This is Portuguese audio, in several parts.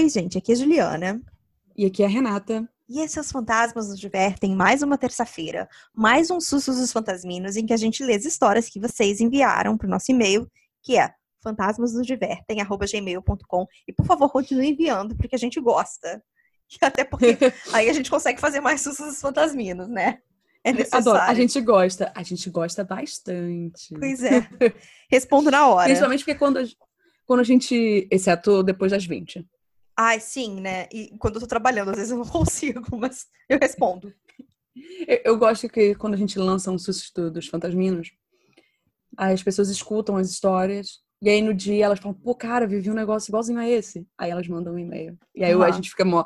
Oi, gente, aqui é a Juliana. E aqui é a Renata. E esses Os Fantasmas nos Divertem mais uma terça-feira, mais um Sustos dos Fantasminos, em que a gente lê as histórias que vocês enviaram para o nosso e-mail, que é fantasmasnosdivertem.gmail.com. E por favor, continue enviando, porque a gente gosta. Até porque aí a gente consegue fazer mais sustos dos fantasminos, né? É necessário. Adoro. A gente gosta. A gente gosta bastante. Pois é. Respondo na hora. Principalmente porque quando a, quando a gente. Exceto depois das 20. Ai, sim, né? E quando eu tô trabalhando, às vezes eu não consigo, mas eu respondo. Eu, eu gosto que quando a gente lança um susto dos fantasminos, as pessoas escutam as histórias e aí no dia elas falam, pô, cara, vivi um negócio igualzinho a esse. Aí elas mandam um e-mail. E aí uhum. a gente fica mó.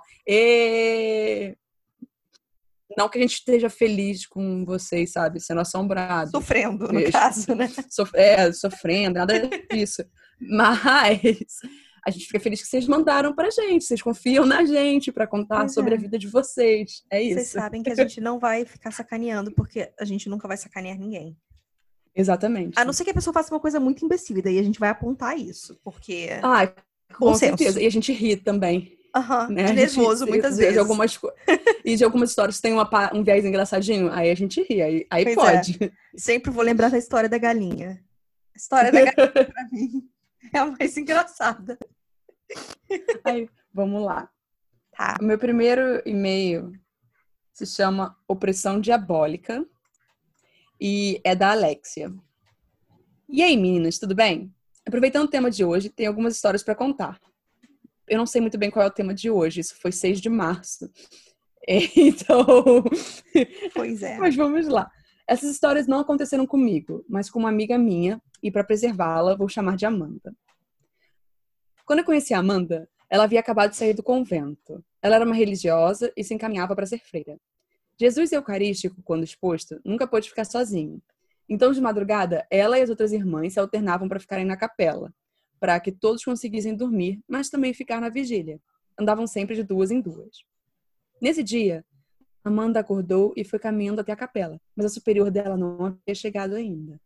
Não que a gente esteja feliz com vocês, sabe? Sendo assombrado. Sofrendo, no caso, né? Sof é, sofrendo, nada disso. Mas a gente fica feliz que vocês mandaram pra gente, vocês confiam na gente para contar pois sobre é. a vida de vocês. É isso. Vocês sabem que a gente não vai ficar sacaneando, porque a gente nunca vai sacanear ninguém. Exatamente. A não ser que a pessoa faça uma coisa muito imbecil, e daí a gente vai apontar isso, porque. Ah, com certeza. E a gente ri também. Aham, né? de nervoso gente, muitas vezes. De algumas, e de algumas histórias tem uma, um viés engraçadinho, aí a gente ri, aí, aí é. pode. É. Sempre vou lembrar da história da galinha. A história da galinha, pra mim, é a mais engraçada. Aí, vamos lá. Tá. O meu primeiro e-mail se chama Opressão Diabólica e é da Alexia. E aí, meninas, tudo bem? Aproveitando o tema de hoje, tem algumas histórias para contar. Eu não sei muito bem qual é o tema de hoje, isso foi 6 de março. Então. Pois é. mas vamos lá. Essas histórias não aconteceram comigo, mas com uma amiga minha, e para preservá-la, vou chamar de Amanda. Quando eu conheci a Amanda, ela havia acabado de sair do convento. Ela era uma religiosa e se encaminhava para ser freira. Jesus Eucarístico, quando exposto, nunca pôde ficar sozinho. Então, de madrugada, ela e as outras irmãs se alternavam para ficarem na capela, para que todos conseguissem dormir, mas também ficar na vigília. Andavam sempre de duas em duas. Nesse dia, Amanda acordou e foi caminhando até a capela, mas a superior dela não havia chegado ainda.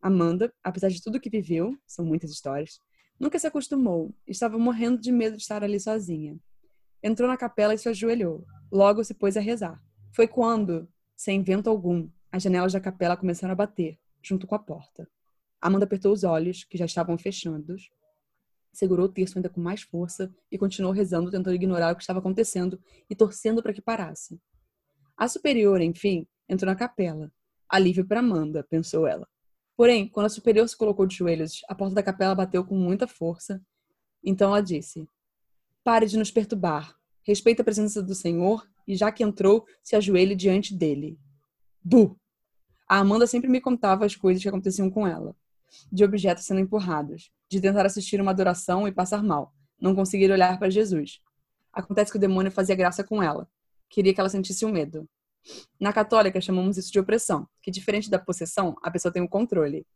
Amanda, apesar de tudo que viveu, são muitas histórias, nunca se acostumou estava morrendo de medo de estar ali sozinha. Entrou na capela e se ajoelhou. Logo se pôs a rezar. Foi quando, sem vento algum, as janelas da capela começaram a bater, junto com a porta. Amanda apertou os olhos, que já estavam fechados, segurou o terço ainda com mais força e continuou rezando, tentando ignorar o que estava acontecendo e torcendo para que parasse. A superior, enfim, entrou na capela. Alívio para Amanda, pensou ela. Porém, quando a superior se colocou de joelhos, a porta da capela bateu com muita força. Então ela disse: Pare de nos perturbar. Respeite a presença do Senhor e, já que entrou, se ajoelhe diante dele. Bu! A Amanda sempre me contava as coisas que aconteciam com ela. De objetos sendo empurrados, de tentar assistir uma adoração e passar mal, não conseguir olhar para Jesus. Acontece que o demônio fazia graça com ela. Queria que ela sentisse o medo. Na católica, chamamos isso de opressão, que diferente da possessão, a pessoa tem o controle.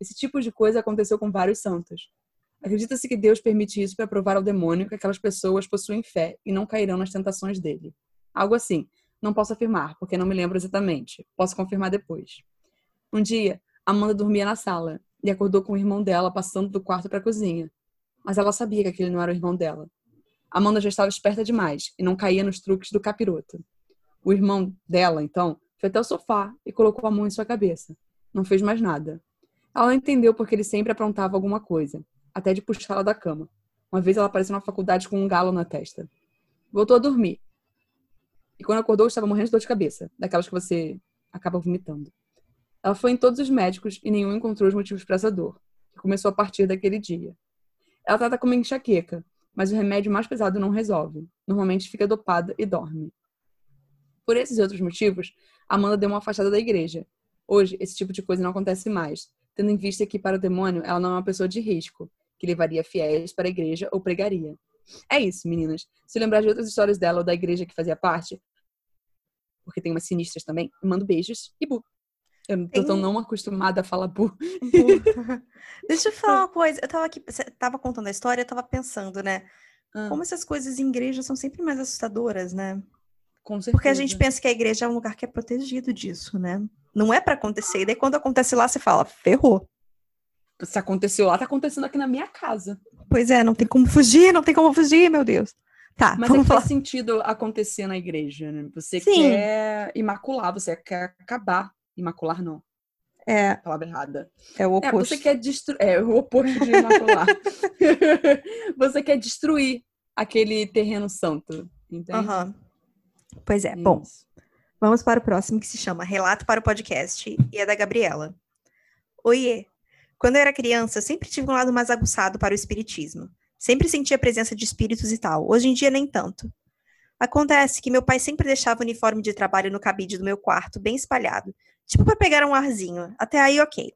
Esse tipo de coisa aconteceu com vários santos. Acredita-se que Deus permite isso para provar ao demônio que aquelas pessoas possuem fé e não cairão nas tentações dele. Algo assim. Não posso afirmar, porque não me lembro exatamente. Posso confirmar depois. Um dia, Amanda dormia na sala e acordou com o irmão dela passando do quarto para a cozinha. Mas ela sabia que aquele não era o irmão dela. Amanda já estava esperta demais e não caía nos truques do capiroto. O irmão dela, então, foi até o sofá e colocou a mão em sua cabeça. Não fez mais nada. Ela entendeu porque ele sempre aprontava alguma coisa, até de puxá-la da cama. Uma vez ela apareceu na faculdade com um galo na testa. Voltou a dormir. E quando acordou, estava morrendo de dor de cabeça, daquelas que você acaba vomitando. Ela foi em todos os médicos e nenhum encontrou os motivos para essa dor, que começou a partir daquele dia. Ela trata como enxaqueca, mas o remédio mais pesado não resolve. Normalmente fica dopada e dorme. Por esses outros motivos, Amanda deu uma afastada da igreja. Hoje, esse tipo de coisa não acontece mais, tendo em vista que, para o demônio, ela não é uma pessoa de risco, que levaria fiéis para a igreja ou pregaria. É isso, meninas. Se lembrar de outras histórias dela ou da igreja que fazia parte, porque tem umas sinistras também, mando beijos e bu. Eu tô tão não acostumada a falar bu. Deixa eu falar uma coisa. Eu tava aqui, você tava contando a história, eu tava pensando, né? Ah. Como essas coisas em igreja são sempre mais assustadoras, né? Com certeza. Porque a gente pensa que a igreja é um lugar que é protegido disso, né? Não é para acontecer. E daí quando acontece lá, você fala, ferrou. Se aconteceu lá, tá acontecendo aqui na minha casa. Pois é, não tem como fugir, não tem como fugir, meu Deus. Tá, Mas é vamos que falar. faz sentido acontecer na igreja, né? Você Sim. quer imacular, você quer acabar. Imacular não, É, palavra errada. é o É, oposto. você quer destruir. É, o oposto de imacular. você quer destruir aquele terreno santo. Entende? Aham. Pois é, bom. Isso. Vamos para o próximo que se chama Relato para o Podcast e é da Gabriela. Oiê! Quando eu era criança, sempre tive um lado mais aguçado para o espiritismo. Sempre sentia a presença de espíritos e tal. Hoje em dia, nem tanto. Acontece que meu pai sempre deixava o uniforme de trabalho no cabide do meu quarto, bem espalhado. Tipo para pegar um arzinho. Até aí, ok.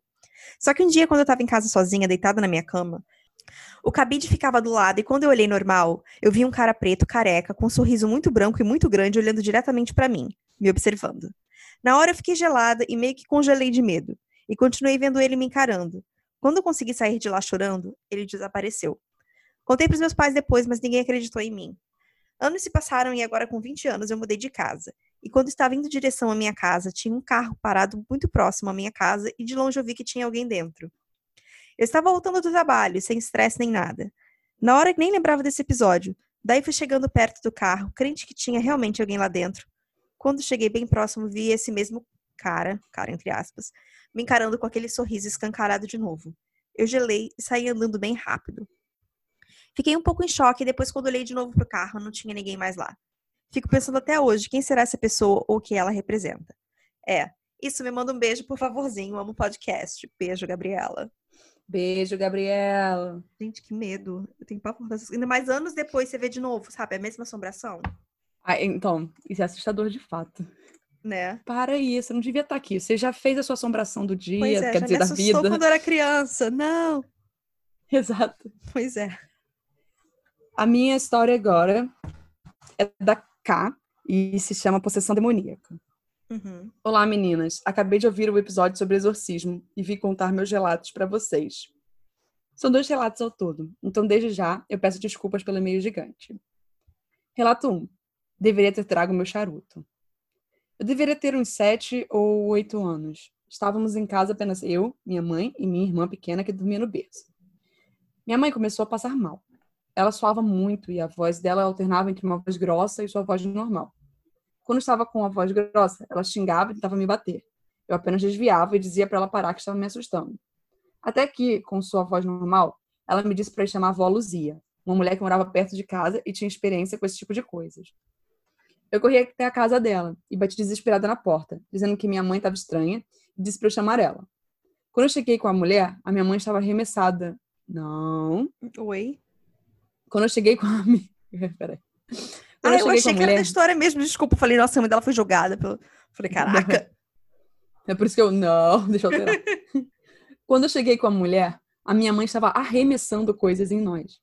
Só que um dia, quando eu tava em casa sozinha, deitada na minha cama, o cabide ficava do lado e quando eu olhei normal, eu vi um cara preto, careca, com um sorriso muito branco e muito grande, olhando diretamente para mim me observando. Na hora eu fiquei gelada e meio que congelei de medo, e continuei vendo ele me encarando. Quando eu consegui sair de lá chorando, ele desapareceu. Contei pros meus pais depois, mas ninguém acreditou em mim. Anos se passaram e agora com 20 anos eu mudei de casa. E quando estava indo em direção à minha casa, tinha um carro parado muito próximo à minha casa e de longe eu vi que tinha alguém dentro. Eu estava voltando do trabalho, sem estresse nem nada. Na hora nem lembrava desse episódio. Daí fui chegando perto do carro, crente que tinha realmente alguém lá dentro. Quando cheguei bem próximo, vi esse mesmo cara, cara entre aspas, me encarando com aquele sorriso escancarado de novo. Eu gelei e saí andando bem rápido. Fiquei um pouco em choque e depois, quando olhei de novo pro carro, não tinha ninguém mais lá. Fico pensando até hoje quem será essa pessoa ou o que ela representa. É, isso me manda um beijo, por favorzinho. Amo podcast. Beijo, Gabriela. Beijo, Gabriela. Gente, que medo. Eu tenho pavor dessas Ainda mais anos depois você vê de novo, sabe? A mesma assombração, Ah, então, isso é assustador de fato. né? Para isso, não devia estar aqui. Você já fez a sua assombração do dia, Pois é, quer já dizer, me da vida. quando era criança. Não. Exato. Pois é. A minha história agora é da K e se chama Possessão Demoníaca. Uhum. Olá, meninas. Acabei de ouvir o episódio sobre exorcismo e vim contar meus relatos para vocês. São dois relatos ao todo, então desde já eu peço desculpas pelo e-mail gigante. Relato 1. Deveria ter trago meu charuto. Eu deveria ter uns sete ou oito anos. Estávamos em casa apenas eu, minha mãe e minha irmã pequena que dormia no berço. Minha mãe começou a passar mal. Ela suava muito e a voz dela alternava entre uma voz grossa e sua voz normal. Quando estava com a voz grossa, ela xingava e tentava me bater. Eu apenas desviava e dizia para ela parar que estava me assustando. Até que, com sua voz normal, ela me disse para chamar a avó Luzia, uma mulher que morava perto de casa e tinha experiência com esse tipo de coisas. Eu corri até a casa dela e bati desesperada na porta, dizendo que minha mãe estava estranha e disse para eu chamar ela. Quando eu cheguei com a mulher, a minha mãe estava arremessada. Não. Oi. Quando eu cheguei com a minha. Peraí. Quando Ah, eu, achei que era da história mesmo. Desculpa, eu falei, nossa, a mãe dela foi jogada. Pelo... Falei, caraca. É por isso que eu. Não, deixa eu alterar. Quando eu cheguei com a mulher, a minha mãe estava arremessando coisas em nós.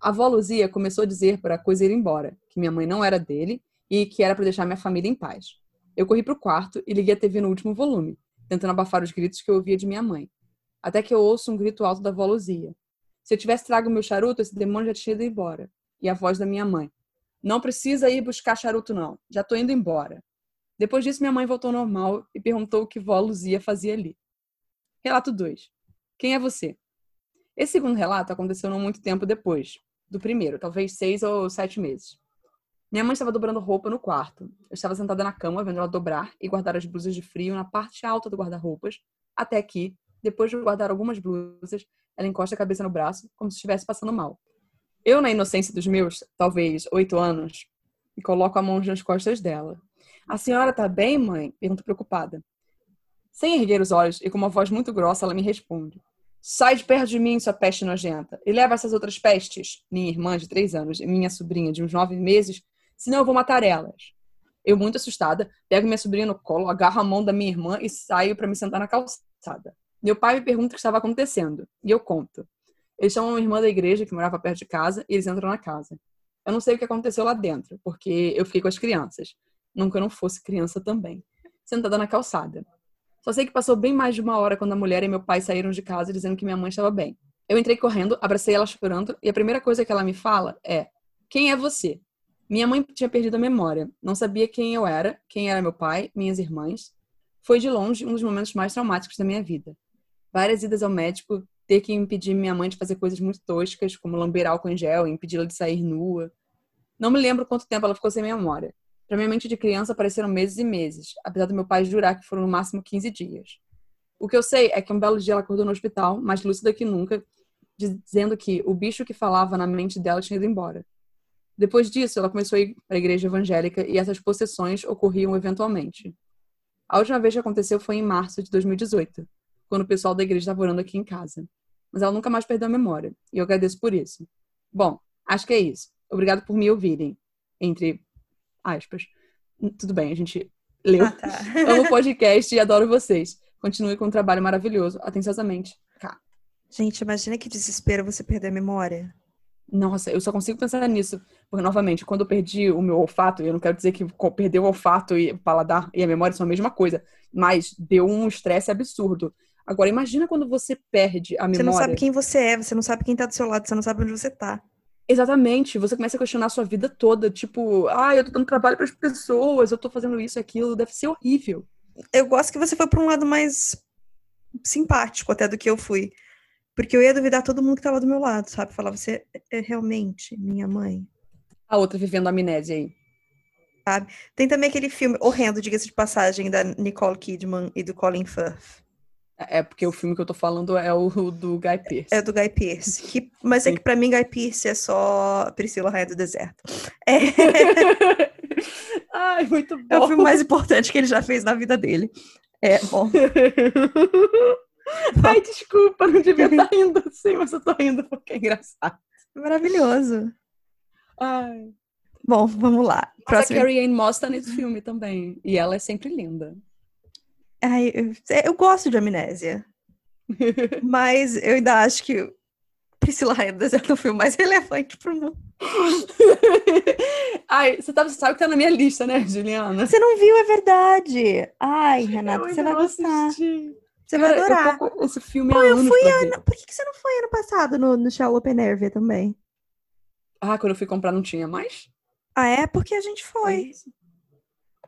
A avó Luzia começou a dizer para a coisa ir embora, que minha mãe não era dele e que era para deixar minha família em paz. Eu corri para o quarto e liguei a TV no último volume, tentando abafar os gritos que eu ouvia de minha mãe. Até que eu ouço um grito alto da avó Luzia. Se eu tivesse trago meu charuto, esse demônio já tinha ido embora. E a voz da minha mãe. Não precisa ir buscar charuto, não. Já tô indo embora. Depois disso, minha mãe voltou ao normal e perguntou o que vó Luzia fazia ali. Relato 2. Quem é você? Esse segundo relato aconteceu não muito tempo depois do primeiro, talvez seis ou sete meses. Minha mãe estava dobrando roupa no quarto. Eu estava sentada na cama, vendo ela dobrar e guardar as blusas de frio na parte alta do guarda-roupas, até que, depois de guardar algumas blusas, ela encosta a cabeça no braço, como se estivesse passando mal. Eu, na inocência dos meus, talvez, oito anos, e coloco a mão nas costas dela. A senhora tá bem, mãe? Pergunto preocupada. Sem erguer os olhos e com uma voz muito grossa, ela me responde. Sai de perto de mim, sua peste nojenta, e leva essas outras pestes, minha irmã de três anos e minha sobrinha de uns nove meses, senão eu vou matar elas. Eu, muito assustada, pego minha sobrinha no colo, agarro a mão da minha irmã e saio para me sentar na calçada. Meu pai me pergunta o que estava acontecendo, e eu conto. Eles chamam uma irmã da igreja que morava perto de casa e eles entram na casa. Eu não sei o que aconteceu lá dentro, porque eu fiquei com as crianças. Nunca eu não fosse criança também. Sentada na calçada. Só sei que passou bem mais de uma hora quando a mulher e meu pai saíram de casa dizendo que minha mãe estava bem. Eu entrei correndo, abracei ela chorando e a primeira coisa que ela me fala é: Quem é você? Minha mãe tinha perdido a memória. Não sabia quem eu era, quem era meu pai, minhas irmãs. Foi de longe um dos momentos mais traumáticos da minha vida. Várias idas ao médico, ter que impedir minha mãe de fazer coisas muito toscas, como lamber álcool em gel impedi-la de sair nua. Não me lembro quanto tempo ela ficou sem memória. Pra minha mente de criança, pareceram meses e meses, apesar do meu pai jurar que foram no máximo 15 dias. O que eu sei é que um belo dia ela acordou no hospital, mais lúcida que nunca, dizendo que o bicho que falava na mente dela tinha ido embora. Depois disso, ela começou a ir para a igreja evangélica e essas possessões ocorriam eventualmente. A última vez que aconteceu foi em março de 2018, quando o pessoal da igreja estava orando aqui em casa. Mas ela nunca mais perdeu a memória, e eu agradeço por isso. Bom, acho que é isso. Obrigado por me ouvirem. Entre aspas. Tudo bem, a gente leu. Ah, tá. Amo o podcast e adoro vocês. Continue com um trabalho maravilhoso. Atenciosamente, Cá. Gente, imagina que desespero você perder a memória. Nossa, eu só consigo pensar nisso. Porque, novamente, quando eu perdi o meu olfato, eu não quero dizer que perder o olfato e o paladar e a memória são a mesma coisa, mas deu um estresse absurdo. Agora, imagina quando você perde a memória. Você não sabe quem você é, você não sabe quem tá do seu lado, você não sabe onde você tá. Exatamente, você começa a questionar a sua vida toda, tipo, ah, eu tô dando trabalho para as pessoas, eu tô fazendo isso e aquilo, deve ser horrível. Eu gosto que você foi para um lado mais simpático até do que eu fui. Porque eu ia duvidar todo mundo que tava do meu lado, sabe? Falar, você é realmente minha mãe. A outra vivendo amnésia aí. Sabe? Tem também aquele filme horrendo, diga-se de passagem, da Nicole Kidman e do Colin Firth. É porque o filme que eu tô falando é o do Guy Pearce. É do Guy Pearce. Que, mas Sim. é que pra mim Guy Pearce é só Priscila Rainha do Deserto. É... Ai, muito bom. É o filme mais importante que ele já fez na vida dele. É, bom. Ai, desculpa, não devia estar tá rindo assim, mas eu tô rindo porque é engraçado. Maravilhoso. Ai. Bom, vamos lá. Próxima... a Carrie Ann Moss tá nesse filme também. E ela é sempre linda. Ai, eu, eu gosto de Amnésia. mas eu ainda acho que Priscila do Deserto é o filme mais relevante pro mundo. Ai, você, tá, sabe que tá na minha lista, né, Juliana? Você não viu, é verdade. Ai, Renata, você vai gostar. Assisti. Você vai adorar. esse filme Pô, eu fui ano... Por que, que você não foi ano passado no, no Show Open Air também? Ah, quando eu fui comprar não tinha mais? Ah, é? Porque a gente foi.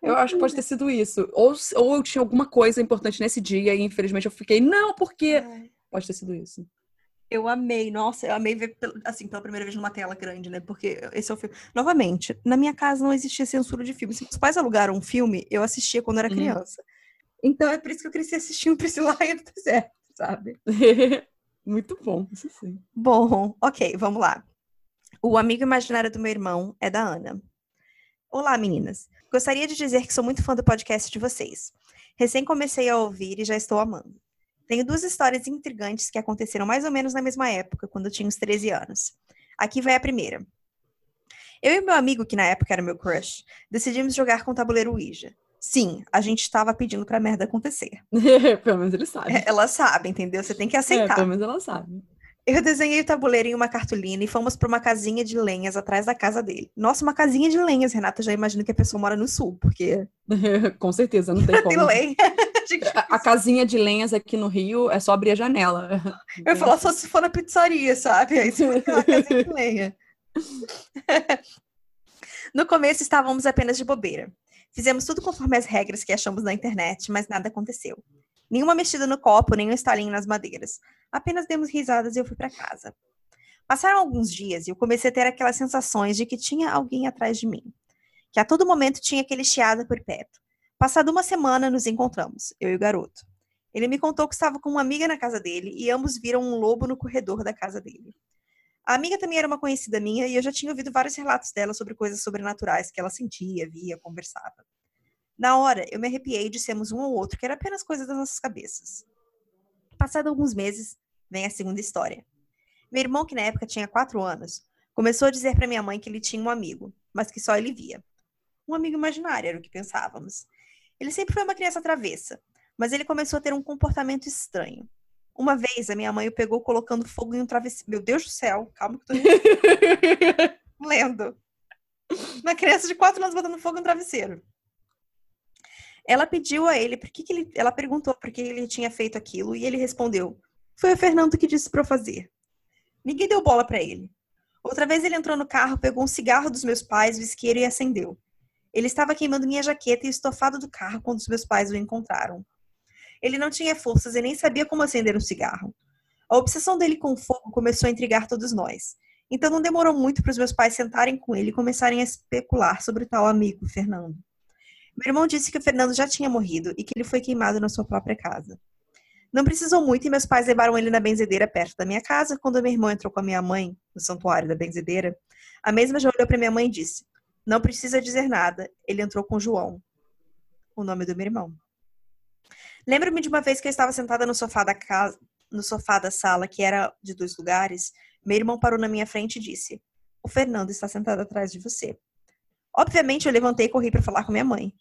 Eu acho que pode ter sido isso. Ou, ou eu tinha alguma coisa importante nesse dia e infelizmente eu fiquei, não, porque. É. Pode ter sido isso. Eu amei, nossa, eu amei ver, assim, pela primeira vez numa tela grande, né? Porque esse é o filme. Novamente, na minha casa não existia censura de filme. Se os pais alugaram um filme, eu assistia quando era uhum. criança. Uhum. Então é por isso que eu cresci assistindo Priscila Rainha do Deserto, sabe? Muito bom, isso sim. Bom, ok, vamos lá. O amigo imaginário do meu irmão é da Ana. Olá, meninas. Gostaria de dizer que sou muito fã do podcast de vocês. Recém comecei a ouvir e já estou amando. Tenho duas histórias intrigantes que aconteceram mais ou menos na mesma época, quando eu tinha uns 13 anos. Aqui vai a primeira. Eu e meu amigo, que na época era meu crush, decidimos jogar com o tabuleiro Ouija. Sim, a gente estava pedindo pra merda acontecer. pelo menos ele sabe. É, ela sabe, entendeu? Você tem que aceitar. É, pelo menos ela sabe. Eu desenhei o tabuleiro em uma cartolina e fomos para uma casinha de lenhas atrás da casa dele. Nossa, uma casinha de lenhas, Renata. Já imagino que a pessoa mora no sul, porque. Com certeza, não tem como. tem lenha. a, a, casinha de lenhas aqui no Rio é só abrir a janela. Eu ia falar só se for na pizzaria, sabe? Aí você vai casinha de lenha. no começo estávamos apenas de bobeira. Fizemos tudo conforme as regras que achamos na internet, mas nada aconteceu. Nenhuma mexida no copo, nem um estalinho nas madeiras. Apenas demos risadas e eu fui para casa. Passaram alguns dias e eu comecei a ter aquelas sensações de que tinha alguém atrás de mim. Que a todo momento tinha aquele chiado por perto. Passada uma semana, nos encontramos, eu e o garoto. Ele me contou que estava com uma amiga na casa dele e ambos viram um lobo no corredor da casa dele. A amiga também era uma conhecida minha e eu já tinha ouvido vários relatos dela sobre coisas sobrenaturais que ela sentia, via, conversava. Na hora, eu me arrepiei e dissemos um ao outro que era apenas coisa das nossas cabeças. Passado alguns meses, vem a segunda história. Meu irmão, que na época tinha quatro anos, começou a dizer para minha mãe que ele tinha um amigo, mas que só ele via. Um amigo imaginário, era o que pensávamos. Ele sempre foi uma criança travessa, mas ele começou a ter um comportamento estranho. Uma vez a minha mãe o pegou colocando fogo em um travesseiro. Meu Deus do céu, calma que eu tô lendo. Uma criança de quatro anos botando fogo em um travesseiro. Ela pediu a ele, por que, que ele, ela perguntou por que ele tinha feito aquilo e ele respondeu: "Foi o Fernando que disse para eu fazer". Ninguém deu bola para ele. Outra vez ele entrou no carro, pegou um cigarro dos meus pais, o isqueiro e acendeu. Ele estava queimando minha jaqueta e estofado do carro quando os meus pais o encontraram. Ele não tinha forças e nem sabia como acender um cigarro. A obsessão dele com o fogo começou a intrigar todos nós. Então não demorou muito para os meus pais sentarem com ele e começarem a especular sobre o tal amigo, Fernando. Meu irmão disse que o Fernando já tinha morrido e que ele foi queimado na sua própria casa. Não precisou muito e meus pais levaram ele na benzedeira perto da minha casa. Quando meu irmão entrou com a minha mãe no santuário da benzedeira, a mesma já olhou para minha mãe e disse: Não precisa dizer nada. Ele entrou com João, o nome do meu irmão. Lembro-me de uma vez que eu estava sentada no sofá da casa, no sofá da sala, que era de dois lugares, meu irmão parou na minha frente e disse: O Fernando está sentado atrás de você. Obviamente, eu levantei e corri para falar com minha mãe.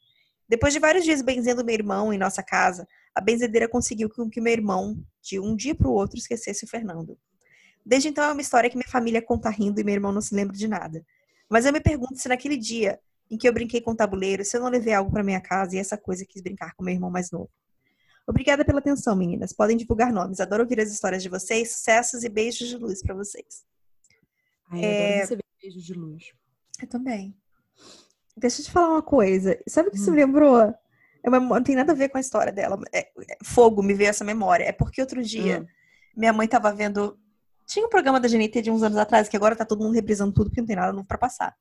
Depois de vários dias benzendo meu irmão em nossa casa, a benzedeira conseguiu que meu irmão, de um dia para o outro, esquecesse o Fernando. Desde então é uma história que minha família conta rindo e meu irmão não se lembra de nada. Mas eu me pergunto se naquele dia em que eu brinquei com o tabuleiro, se eu não levei algo para minha casa e essa coisa quis brincar com meu irmão mais novo. Obrigada pela atenção, meninas. Podem divulgar nomes. Adoro ouvir as histórias de vocês. Sucessos e beijos de luz para vocês. Ai, é... receber beijos de luz. Eu também. Deixa eu te falar uma coisa. Sabe o que hum. você me lembrou? É uma... Não tem nada a ver com a história dela. É... é fogo, me veio essa memória. É porque outro dia hum. minha mãe estava vendo. Tinha um programa da GNT de uns anos atrás, que agora tá todo mundo reprisando tudo, porque não tem nada novo pra passar.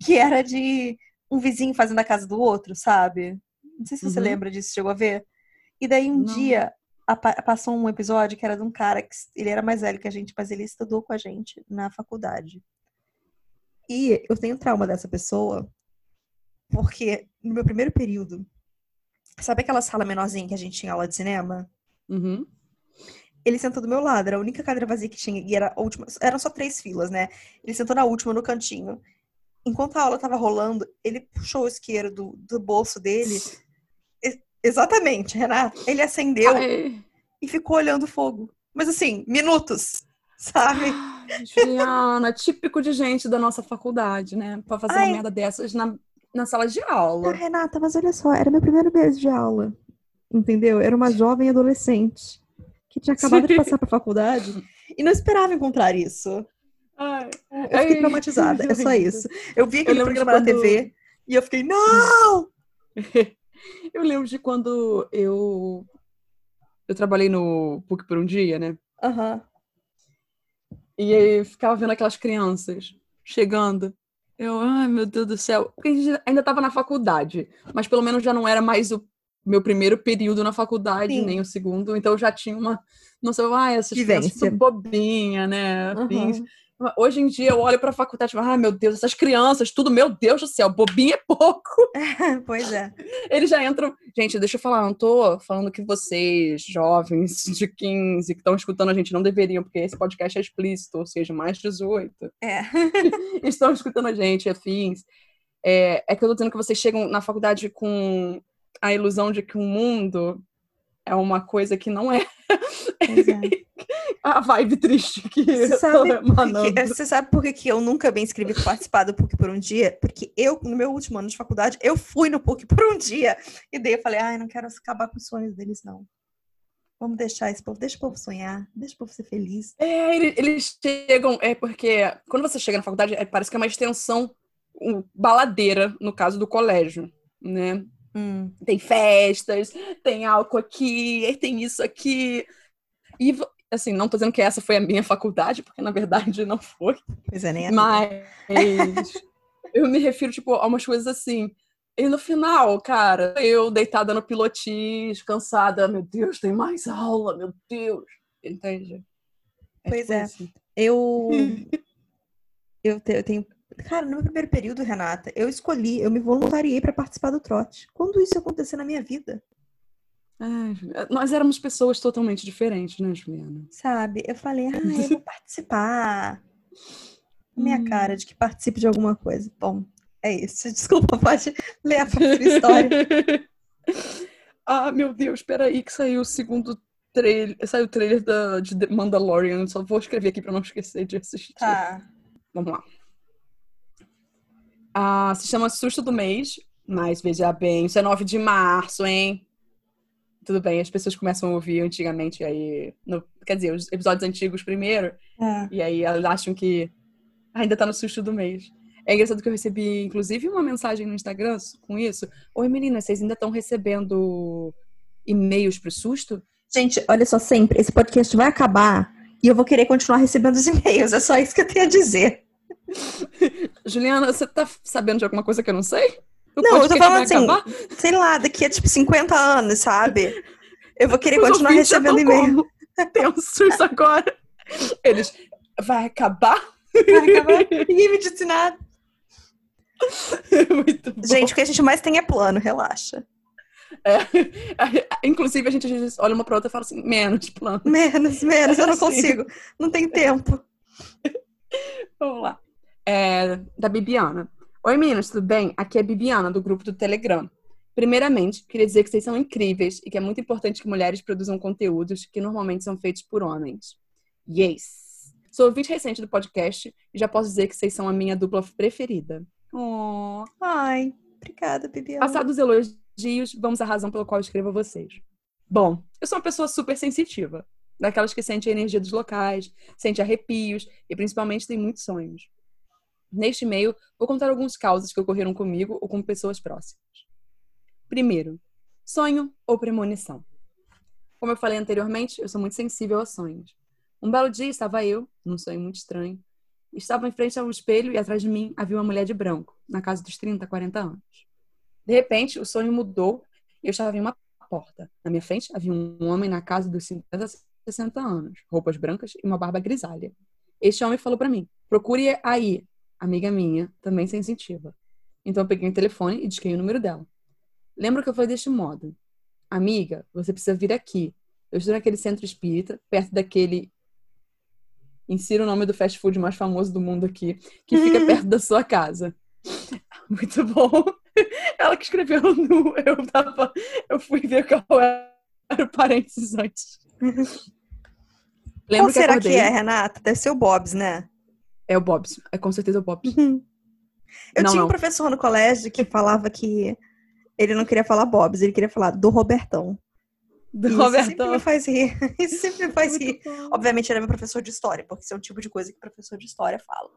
Que era de um vizinho fazendo a casa do outro, sabe? Não sei se você uhum. lembra disso, chegou a ver. E daí um Não. dia passou um episódio que era de um cara que ele era mais velho que a gente, mas ele estudou com a gente na faculdade. E eu tenho trauma dessa pessoa, porque no meu primeiro período, sabe aquela sala menorzinha que a gente tinha aula de cinema? Uhum. Ele sentou do meu lado, era a única cadeira vazia que tinha, e era a última, eram só três filas, né? Ele sentou na última, no cantinho. Enquanto a aula tava rolando, ele puxou o isqueiro do, do bolso dele Exatamente, Renato. Ele acendeu Ai. e ficou olhando o fogo. Mas assim, minutos, sabe? Juliana, típico de gente da nossa faculdade, né? Pra fazer Ai. uma merda dessas na, na sala de aula. Não, Renata, mas olha só, era meu primeiro mês de aula. Entendeu? Era uma jovem adolescente que tinha acabado de passar pra faculdade e não esperava encontrar isso. Ai. Eu fiquei traumatizada, é só isso. Eu vi aquele eu programa quando... na TV e eu fiquei, não! Eu lembro de quando eu eu trabalhei no PUC por um dia, né? Aham. Uhum. E aí ficava vendo aquelas crianças chegando. Eu, ai meu Deus do céu. Porque a gente ainda estava na faculdade, mas pelo menos já não era mais o meu primeiro período na faculdade, Sim. nem o segundo. Então eu já tinha uma noção, ah, essas Vivência. crianças bobinha, né? Uhum. Hoje em dia eu olho para a faculdade e falo, ah, meu Deus, essas crianças, tudo, meu Deus do céu, bobinho é pouco. pois é. Eles já entram. Gente, deixa eu falar, não tô falando que vocês, jovens de 15, que estão escutando a gente, não deveriam, porque esse podcast é explícito, ou seja, mais 18. É. estão escutando a gente, afins. É, é que eu tô dizendo que vocês chegam na faculdade com a ilusão de que o mundo é uma coisa que não é. é. a vibe triste que você sabe, porque, você sabe por que, que eu nunca bem escrevi participar do PUC por um dia? Porque eu, no meu último ano de faculdade, eu fui no PUC por um dia. E daí eu falei, ai, não quero acabar com os sonhos deles, não. Vamos deixar esse povo, deixa o povo sonhar, deixa o povo ser feliz. É, eles chegam, é porque quando você chega na faculdade, é, parece que é uma extensão baladeira, no caso do colégio, né? Hum. Tem festas, tem álcool aqui, tem isso aqui. E, assim, não tô dizendo que essa foi a minha faculdade, porque na verdade não foi. Pois é, nem Mas eu me refiro, tipo, a umas coisas assim. E no final, cara, eu deitada no pilotis, cansada, meu Deus, tem mais aula, meu Deus. Entende? É pois tipo é. Assim. Eu, eu, te, eu tenho Cara, no meu primeiro período, Renata, eu escolhi, eu me voluntariei para participar do trote. Quando isso aconteceu na minha vida? Nós éramos pessoas totalmente diferentes, né, Juliana? Sabe? Eu falei, ah, eu vou participar. Minha hum. cara de que participe de alguma coisa. Bom, é isso. Desculpa, pode ler a próxima história. ah, meu Deus, peraí, que saiu o segundo trailer. Saiu o trailer da, de Mandalorian. Só vou escrever aqui pra não esquecer de assistir. Tá. Vamos lá. Ah, se chama Susto do Mês, mas veja bem, isso é 9 de março, hein? Tudo bem, as pessoas começam a ouvir antigamente, aí. No, quer dizer, os episódios antigos primeiro, é. e aí elas acham que ainda tá no susto do mês. É engraçado que eu recebi, inclusive, uma mensagem no Instagram com isso. Oi, meninas, vocês ainda estão recebendo e-mails pro susto? Gente, olha só, sempre, esse podcast vai acabar E eu vou querer continuar recebendo os e-mails, é só isso que eu tenho a dizer. Juliana, você tá sabendo de alguma coisa que eu não sei? O não, eu tô falando assim, acabar? sei lá, daqui a tipo 50 anos, sabe? Eu vou querer Os continuar recebendo e-mail. Tensos agora. Eles. Vai acabar? Vai acabar. Ninguém me disse nada. Muito bom. Gente, o que a gente mais tem é plano, relaxa. É. Inclusive, a gente às vezes olha uma pra outra e fala assim, menos plano. Menos, menos, eu não Sim. consigo. Não tem tempo. Vamos lá. É, da Bibiana. Oi, meninas, tudo bem? Aqui é a Bibiana, do grupo do Telegram. Primeiramente, queria dizer que vocês são incríveis e que é muito importante que mulheres produzam conteúdos que normalmente são feitos por homens. Yes! Sou ouvinte recente do podcast e já posso dizer que vocês são a minha dupla preferida. Oh. Ai, obrigada, Bibiana. Passados os elogios, vamos à razão pela qual eu escrevo a vocês. Bom, eu sou uma pessoa super sensitiva. Daquelas que sente a energia dos locais, sente arrepios e principalmente tem muitos sonhos. Neste e-mail, vou contar alguns causos que ocorreram comigo ou com pessoas próximas. Primeiro, sonho ou premonição. Como eu falei anteriormente, eu sou muito sensível a sonhos. Um belo dia estava eu, num sonho muito estranho, estava em frente ao espelho e atrás de mim havia uma mulher de branco, na casa dos 30, 40 anos. De repente, o sonho mudou e eu estava em uma porta. Na minha frente havia um homem na casa dos 50, 60 anos, roupas brancas e uma barba grisalha. Este homem falou para mim: procure aí, amiga minha, também sensitiva. Então eu peguei o telefone e disquei o número dela. Lembro que eu falei deste modo: Amiga, você precisa vir aqui. Eu estou naquele centro espírita, perto daquele. Insira o nome do fast food mais famoso do mundo aqui, que fica perto da sua casa. Muito bom. Ela que escreveu no. Eu, tava... eu fui ver qual era o parênteses antes. Qual será acordei- que é, Renata? Deve ser o Bob's, né? É o Bob's. É com certeza o Bob's. Eu Não, tinha um não. professor no colégio que falava que ele não queria falar Bob's, ele queria falar do Robertão. Do Isso sempre Robertão. me faz rir. Isso sempre me faz rir. Obviamente, ele é meu professor de história, porque isso é o tipo de coisa que professor de história fala.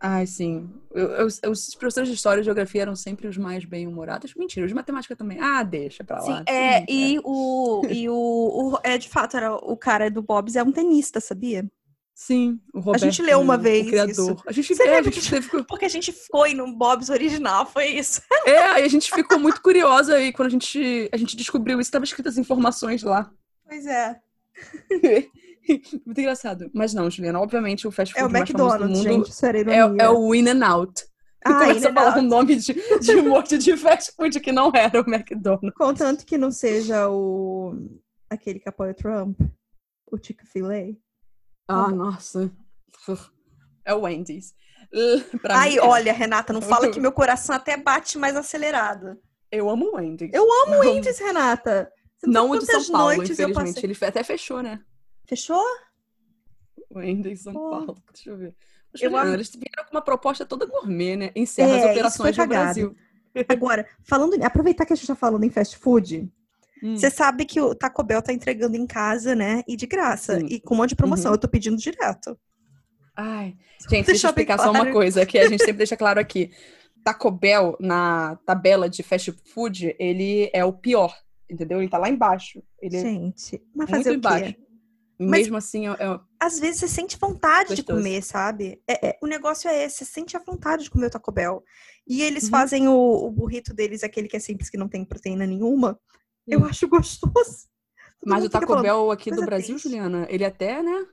Ai, sim. Eu- eu- os professores de história e geografia eram sempre os mais bem-humorados. Mentira, os de matemática também. Ah, deixa pra lá. Sim, é, e o. E o, o- é, de fato, era o cara do Bob's é um tenista, sabia? Sim, o Roberto, gente leu uma o vez criador. A gente, Você é, a gente que- teve- Porque a gente foi no Bob's original, foi isso. É, aí a gente ficou muito curiosa e quando a gente, a gente descobriu isso, estava escrito as informações lá. Pois é. muito engraçado. Mas não, Juliana, obviamente o fast É food o mais famoso do McDonald's, mundo gente. Isso é, ironia. é o In and Out. Ah, começa a falar um In-N-Out. nome de, de um monte de fast food que não era o McDonald's. Contanto que não seja o. aquele que apoia o Trump. O Chick-fil-A. Ah, nossa. É o Wendy's. Pra Ai, mim, é. olha, Renata, não fala que meu coração até bate mais acelerado. Eu amo o Wendy's. Eu amo o Wendy's, Renata. Você Não o de São Paulo, noites eu infelizmente. passei- Ele até fechou, né? Fechou? O Wendy's São Pô. Paulo. Deixa eu ver. Mas, Eu amo- eles vieram com uma proposta toda gourmet, né? Encerra É, as isso operações cagado. Brasil. Agora, falando, em- aproveitar que a gente tá falando em fast food, Hum. você sabe que o Taco Bell tá entregando em casa, né? E de graça. Sim. E com um monte de promoção. Uhum. Eu tô pedindo direto. Ai, gente, deixa eu Deixar bem explicar só uma claro. coisa, que a gente sempre deixa claro aqui. Taco Bell, na tabela de fast food, ele é o pior, entendeu? Ele tá lá embaixo. Ele Gente, mas é muito fazer o quê? embaixo. E Mas- mesmo assim, é, é- Às vezes você sente vontade de Gostoso. comer, sabe? É- é- o negócio é esse, você sente a vontade de comer o Taco Bell. E eles Uhum. fazem o, o burrito deles, aquele que é simples, que não tem proteína nenhuma. Eu acho gostoso. Todo Mas o Taco falando, Bell aqui do Brasil, triste. Juliana, ele até, né?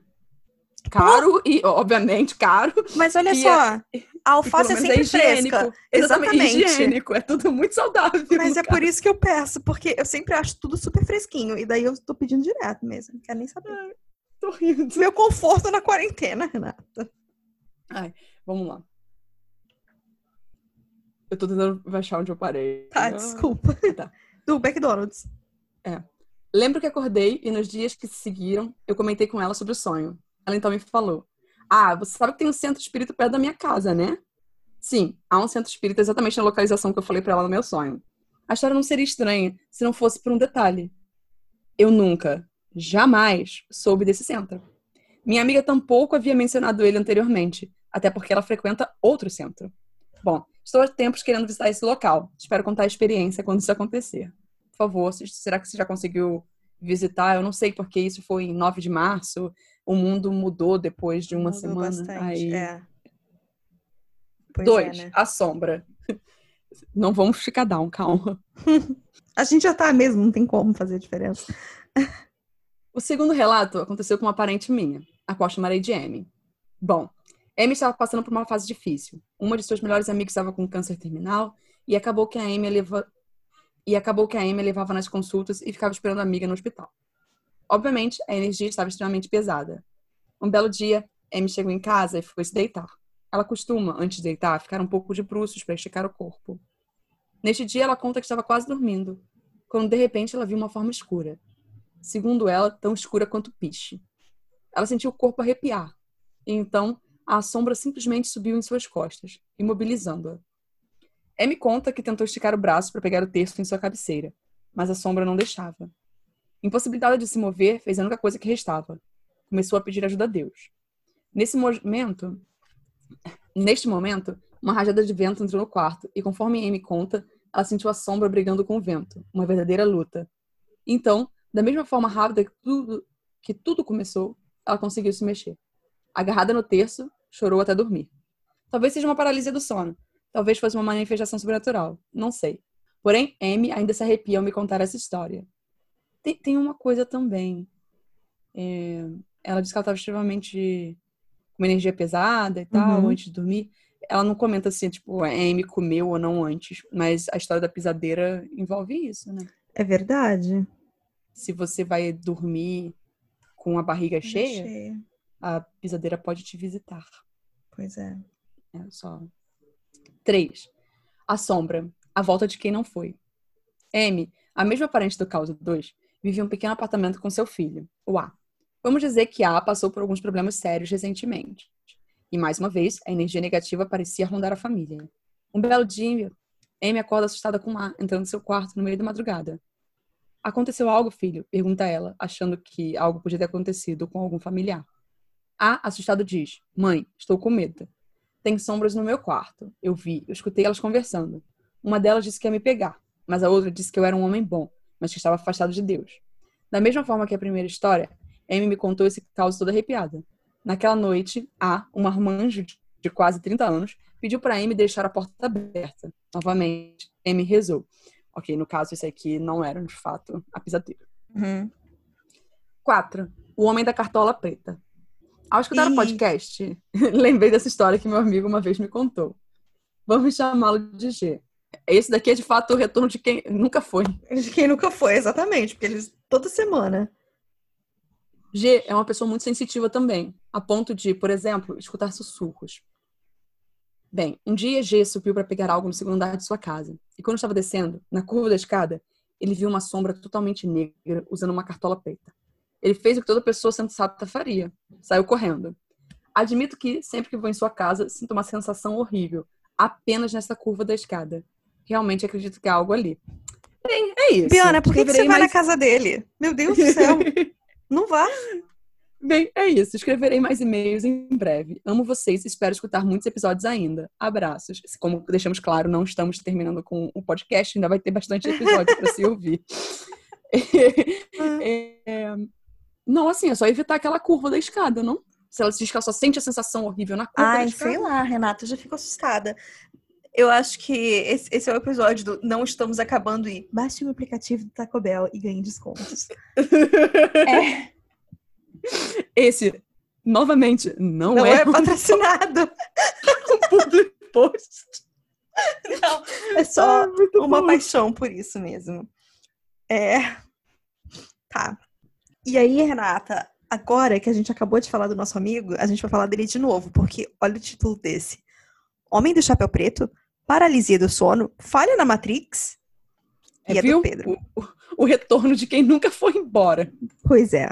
Caro e, obviamente, caro. Mas olha só, a E alface é sempre higiênico. fresca. Exatamente. Higiênico. É tudo muito saudável. Mas é por isso que eu peço, porque eu sempre acho tudo super fresquinho. E daí eu tô pedindo direto mesmo. Não quero nem saber. Tô rindo. Meu conforto na quarentena, Renata. Vamos lá. Eu tô tentando achar onde eu parei. Tá, Ah. desculpa. tá. Do McDonald's. Lembro que acordei e nos dias que se seguiram, eu comentei com ela sobre o sonho. Ela então me falou: Ah, você sabe que tem um centro espírita perto da minha casa, né? Sim, há um centro espírita exatamente na localização que eu falei pra ela no meu sonho. A história não seria estranha se não fosse por um detalhe. Eu nunca, jamais soube desse centro. Minha amiga tampouco havia mencionado ele anteriormente, até porque ela frequenta outro centro. Bom, estou há tempos querendo visitar esse local. Espero contar a experiência quando isso acontecer. Por favor, se- será que você já conseguiu visitar. Eu não sei porque isso foi em 9 de março. O mundo mudou depois de uma Mudou semana. bastante, Aí... é. Pois Dois, é, né? a sombra. Não vamos ficar down, calma. A gente já tá mesmo, não tem como fazer diferença. O segundo relato aconteceu com uma parente minha, a qual chamarei de Amy. Bom, Amy estava passando por uma fase difícil. Uma de suas melhores amigas estava com câncer terminal e acabou que a Amy leva... e acabou que a Amy levava nas consultas e ficava esperando a amiga no hospital. Obviamente, a energia estava extremamente pesada. Um belo dia, Amy chegou em casa e foi se deitar. Ela costuma, antes de deitar, ficar um pouco de bruços para esticar o corpo. Neste dia, ela conta que estava quase dormindo, quando de repente ela viu uma forma escura. Segundo ela, tão escura quanto piche. Ela sentiu o corpo arrepiar, e então a sombra simplesmente subiu em suas costas, imobilizando-a. Amy conta que tentou esticar o braço para pegar o terço em sua cabeceira, mas a sombra não deixava. Impossibilitada de se mover, fez a única coisa que restava. Começou a pedir ajuda a Deus. Nesse momento, neste momento, uma rajada de vento entrou no quarto e, conforme Amy conta, ela sentiu a sombra brigando com o vento, uma verdadeira luta. Então, da mesma forma rápida que tudo, que tudo começou, ela conseguiu se mexer. Agarrada no terço, chorou até dormir. Talvez seja uma paralisia do sono. Talvez fosse uma manifestação sobrenatural. Não sei. Porém, Amy ainda se arrepia ao me contar essa história. Tem, tem uma coisa também. É, ela disse que ela estava extremamente com uma energia pesada e tal, Uhum. antes de dormir. Ela não comenta assim, tipo, a Amy comeu ou não antes, mas a história da pisadeira envolve isso, né? É verdade. Se você vai dormir com a barriga cheia, Cheia. A pisadeira pode te visitar. Pois é. É só. Três. A sombra. A volta de quem não foi. M, a mesma parente do caso 2, vive em um pequeno apartamento com seu filho, o A. Vamos dizer que A passou por alguns problemas sérios recentemente. E mais uma vez, a energia negativa parecia rondar a família. Um belo dia, Amy acorda assustada com A entrando no seu quarto no meio da madrugada. Aconteceu algo, filho? Pergunta ela, achando que algo podia ter acontecido com algum familiar. A, assustado, diz: Mãe, estou com medo. Tem sombras no meu quarto. Eu vi, eu escutei elas conversando. Uma delas disse que ia me pegar, mas a outra disse que eu era um homem bom, mas que estava afastado de Deus. Da mesma forma que a primeira história, Amy me contou esse caos toda arrepiada. Naquela noite, A, uma armanjo de quase 30 anos, pediu para Amy deixar a porta aberta. Novamente, Amy rezou. Ok, no caso, esse aqui não era, de fato, a pisadeira. Uhum. 4. O Homem da Cartola Preta. Ao escutar o podcast, lembrei dessa história que meu amigo uma vez me contou. Vamos chamá-lo de G. Esse daqui é de fato o retorno de quem nunca foi. De quem nunca foi, exatamente, porque eles toda semana. G é uma pessoa muito sensitiva também, a ponto de, por exemplo, escutar sussurros. Bem, um dia G subiu para pegar algo no segundo andar de sua casa. E quando estava descendo, na curva da escada, ele viu uma sombra totalmente negra usando uma cartola preta. Ele fez o que toda pessoa sensata faria. Saiu correndo. Admito que, sempre que vou em sua casa, sinto uma sensação horrível. Apenas nessa curva da escada. Realmente acredito que há algo ali. Bem, é isso. Biana, por que, que você vai mais- na casa dele? Meu Deus do céu. Não vá. Bem, é isso. Escreverei mais e-mails em breve. Amo vocês e espero escutar muitos episódios ainda. Abraços. Como deixamos claro, não estamos terminando com o podcast, ainda vai ter bastante episódio para se ouvir. É, Não, assim, é só evitar aquela curva da escada, não? Se ela diz que ela só sente a sensação horrível na curva da Ai, escada. sei lá, Renata, eu já fico assustada. Eu acho que esse, esse é o episódio do Não Estamos Acabando e baixe o aplicativo do Taco Bell e ganhe descontos. É, Esse, novamente, não, não é, é patrocinado. um public post. Não, é só Ah, uma bom. paixão por isso mesmo. É. Tá. E aí, Renata, agora que a gente acabou de falar do nosso amigo, a gente vai falar dele de novo, porque olha o título desse: Homem do Chapéu Preto, Paralisia do Sono, Falha na Matrix. E é do viu? Pedro. O, o- o retorno de quem nunca foi embora. Pois é,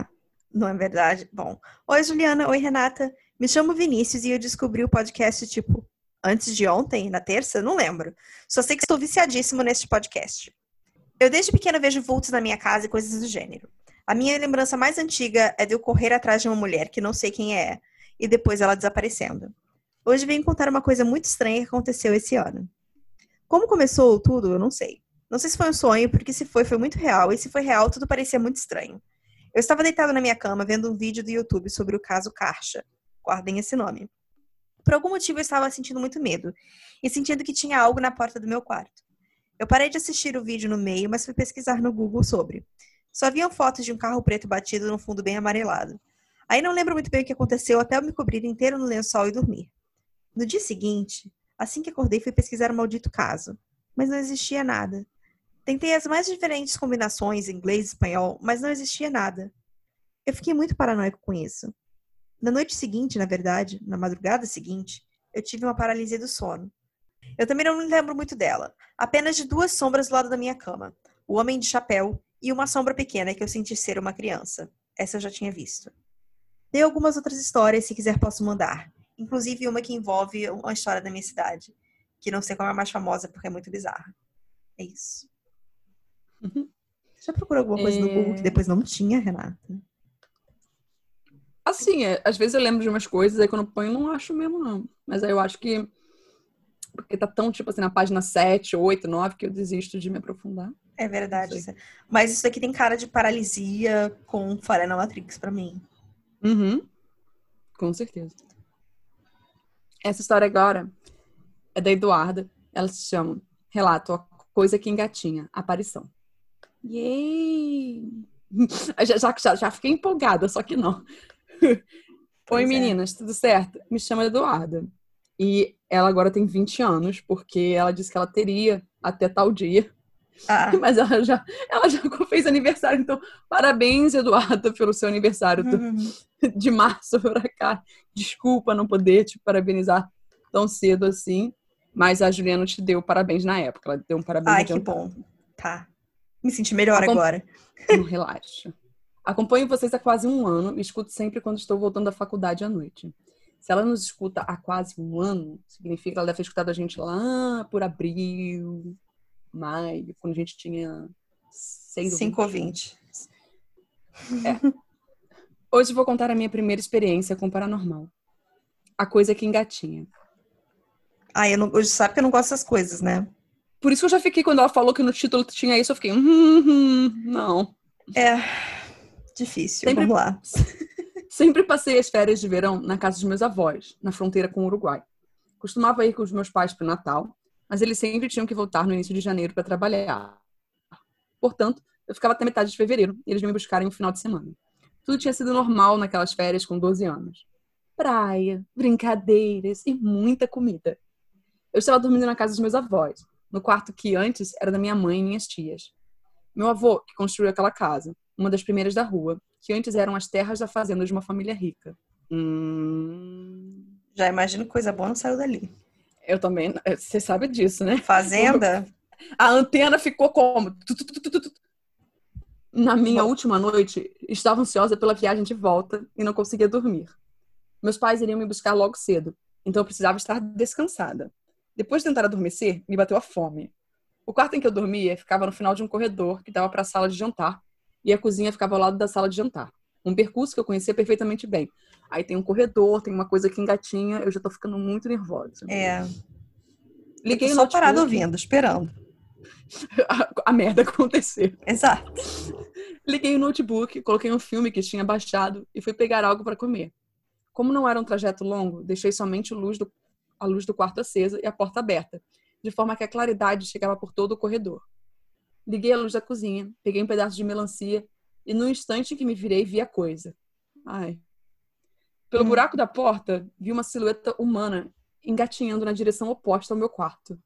não é verdade? Bom. Oi, Juliana. Oi, Renata. Me chamo Vinícius e eu descobri o podcast, tipo, antes de ontem, na terça? Não lembro. Só sei que estou viciadíssimo neste podcast. Eu desde pequena vejo vultos na minha casa e coisas do gênero. A minha lembrança mais antiga é de eu correr atrás de uma mulher que não sei quem é e depois ela desaparecendo. Hoje venho contar uma coisa muito estranha que aconteceu esse ano. Como começou tudo, eu não sei. Não sei se foi um sonho, porque se foi, foi muito real, e se foi real, tudo parecia muito estranho. Eu estava deitada na minha cama vendo um vídeo do YouTube sobre o caso Karcha. Guardem esse nome. Por algum motivo eu estava sentindo muito medo e sentindo que tinha algo na porta do meu quarto. Eu parei de assistir o vídeo no meio, mas fui pesquisar no Google sobre. Só haviam fotos de um carro preto batido num fundo bem amarelado. Aí não lembro muito bem o que aconteceu até eu me cobrir inteiro no lençol e dormir. No dia seguinte, assim que acordei, fui pesquisar o maldito caso. Mas não existia nada. Tentei as mais diferentes combinações, inglês e espanhol, mas não existia nada. Eu fiquei muito paranoico com isso. Na noite seguinte, na verdade, na madrugada seguinte, eu tive uma paralisia do sono. Eu também não me lembro muito dela, apenas de duas sombras do lado da minha cama: o homem de chapéu e uma sombra pequena que eu senti ser uma criança. Essa eu já tinha visto. Tem algumas outras histórias, se quiser posso mandar. Inclusive uma que envolve uma história da minha cidade, que não sei qual é a mais famosa porque é muito bizarra. É isso. Uhum. Você já procurou alguma coisa é... no Google que depois não tinha, Renata? Assim, é, às vezes eu lembro de umas coisas, aí quando eu ponho não acho mesmo, não. Mas aí eu acho que. Porque tá tão, tipo assim, na página 7, 8, 9, que eu desisto de me aprofundar. É verdade. Mas isso daqui tem cara de paralisia com falha na Matrix pra mim. Uhum. Com certeza. Essa história agora é da Eduarda. Ela se chama Relato, a coisa que engatinha, aparição. Yay! já, já, já fiquei empolgada, só que não. Oi, é. meninas, tudo certo? Me chama Eduarda. E ela agora tem 20 anos, porque ela disse que ela teria até tal dia. Ah. Mas ela já, ela já fez aniversário, então parabéns, Eduarda, pelo seu aniversário uhum. de março pra cá. Desculpa não poder te parabenizar tão cedo assim, mas a Juliana te deu parabéns na época. Ela deu um parabéns. Ai, que bom. Tá. Me senti melhor Acom... agora. Não, relaxa. Acompanho vocês há quase um ano e escuto sempre quando estou voltando da faculdade à noite. Se ela nos escuta há quase um ano, significa que ela deve ter escutado a gente lá por abril, maio, quando a gente tinha 5 ou 20. É. Hoje vou contar a minha primeira experiência com paranormal. A coisa que engatinha. Ah, eu não, hoje sabe que eu não gosto dessas coisas, né? Por isso que eu já fiquei, quando ela falou que no título tinha isso, eu fiquei, hum, hum, não. É, difícil, sempre, vamos lá. sempre passei as férias de verão na casa dos meus avós, na fronteira com o Uruguai. Costumava ir com os meus pais para o Natal, mas eles sempre tinham que voltar no início de janeiro para trabalhar. Portanto, eu ficava até metade de fevereiro e eles me buscarem no final de semana. Tudo tinha sido normal naquelas férias com 12 anos. Praia, brincadeiras e muita comida. Eu estava dormindo na casa dos meus avós, no quarto que antes era da minha mãe e minhas tias. Meu avô, que construiu aquela casa, uma das primeiras da rua, que antes eram as terras da fazenda de uma família rica. Hum... Já imagino que coisa boa não saiu dali. Eu também. Você sabe disso, né? Fazenda? A antena ficou como? Na minha última noite, estava ansiosa pela viagem de volta e não conseguia dormir. Meus pais iriam me buscar logo cedo, então eu precisava estar descansada. Depois de tentar adormecer, me bateu a fome. O quarto em que eu dormia ficava no final de um corredor que dava para a sala de jantar, e a cozinha ficava ao lado da sala de jantar. Um percurso que eu conhecia perfeitamente bem. Aí tem um corredor, tem uma coisa que engatinha, eu já tô ficando muito nervosa. É. Liguei eu tô só parado ouvindo, esperando. a, a merda acontecer. Exato. Liguei o notebook, coloquei um filme que tinha baixado e fui pegar algo para comer. Como não era um trajeto longo, deixei somente a luz, do, a luz do quarto acesa e a porta aberta, de forma que a claridade chegava por todo o corredor. Liguei a luz da cozinha, peguei um pedaço de melancia e no instante que me virei vi a coisa. Ai. Pelo hum. buraco da porta, vi uma silhueta humana engatinhando na direção oposta ao meu quarto.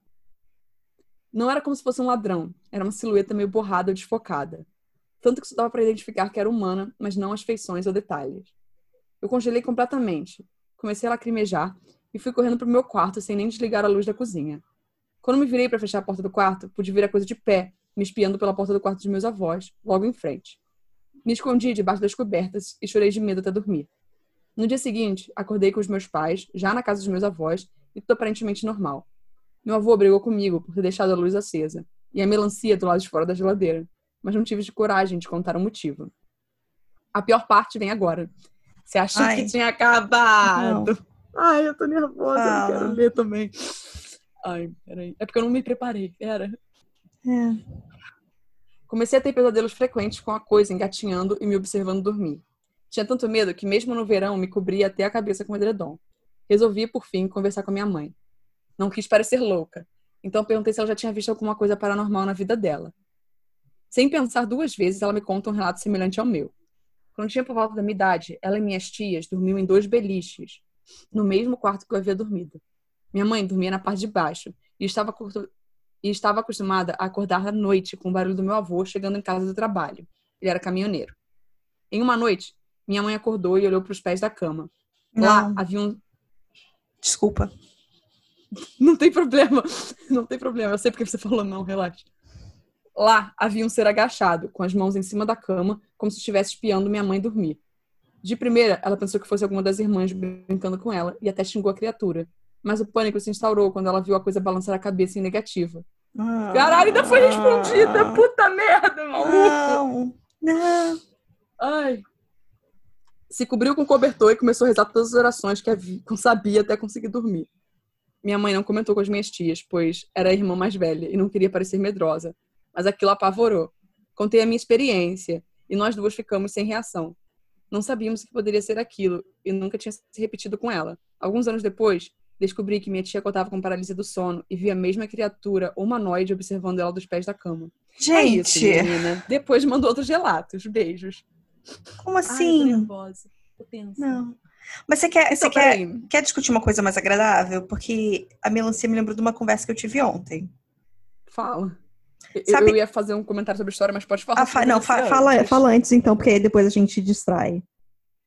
Não era como se fosse um ladrão, era uma silhueta meio borrada ou desfocada. Tanto que só dava para identificar que era humana, mas não as feições ou detalhes. Eu congelei completamente. Comecei a lacrimejar e fui correndo para o meu quarto sem nem desligar a luz da cozinha. Quando me virei para fechar a porta do quarto, pude ver a coisa de pé, me espiando pela porta do quarto dos meus avós, logo em frente. Me escondi debaixo das cobertas e chorei de medo até dormir. No dia seguinte, acordei com os meus pais, já na casa dos meus avós, e tudo aparentemente normal. Meu avô brigou comigo por ter deixado a luz acesa e a melancia do lado de fora da geladeira, mas não tive de coragem de contar o motivo. A pior parte vem agora. Você achou Ai. que tinha acabado? Não. Ai, eu tô nervosa, ah. eu quero ler também. Ai, peraí. É porque eu não me preparei, era. É. Comecei a ter pesadelos frequentes com a coisa engatinhando e me observando dormir. Tinha tanto medo que, mesmo no verão, me cobria até a cabeça com edredom. Resolvi, por fim, conversar com minha mãe. Não quis parecer louca, então perguntei se ela já tinha visto alguma coisa paranormal na vida dela. Sem pensar duas vezes, ela me conta um relato semelhante ao meu. Quando tinha por volta da minha idade, ela e minhas tias dormiam em dois beliches, no mesmo quarto que eu havia dormido. Minha mãe dormia na parte de baixo e estava e estava acostumada a acordar à noite com o barulho do meu avô chegando em casa do trabalho. Ele era caminhoneiro. Em uma noite, minha mãe acordou e olhou para os pés da cama. Não. Lá havia um. Desculpa. Não tem problema. Não tem problema. Eu sei porque você falou não, relaxa. Lá havia um ser agachado, com as mãos em cima da cama, como se estivesse espiando minha mãe dormir. De primeira, ela pensou que fosse alguma das irmãs brincando com ela e até xingou a criatura. Mas o pânico se instaurou quando ela viu a coisa balançar a cabeça em negativa. Caralho, ainda foi respondida! Ah, puta merda, maluco! Não, não. Ai. Se cobriu com cobertor e começou a rezar todas as orações que havia, sabia até conseguir dormir. Minha mãe não comentou com as minhas tias, pois era a irmã mais velha e não queria parecer medrosa. Mas aquilo apavorou. Contei a minha experiência e nós duas ficamos sem reação. Não sabíamos o que poderia ser aquilo e nunca tinha se repetido com ela. Alguns anos depois, Descobri que minha tia contava com paralisia do sono e via a mesma criatura humanoide observando ela dos pés da cama. Gente! É isso, menina. Depois mandou outros relatos. Beijos. Como assim? Ai, nervosa. Não. Mas você quer, então, você quer, quer discutir uma coisa mais agradável? Porque a melancia me lembrou de uma conversa que eu tive ontem. Fala. Sabe... Eu ia fazer um comentário sobre a história, mas pode falar. Ah, fa não, fa fala, antes. fala antes então, porque aí depois a gente distrai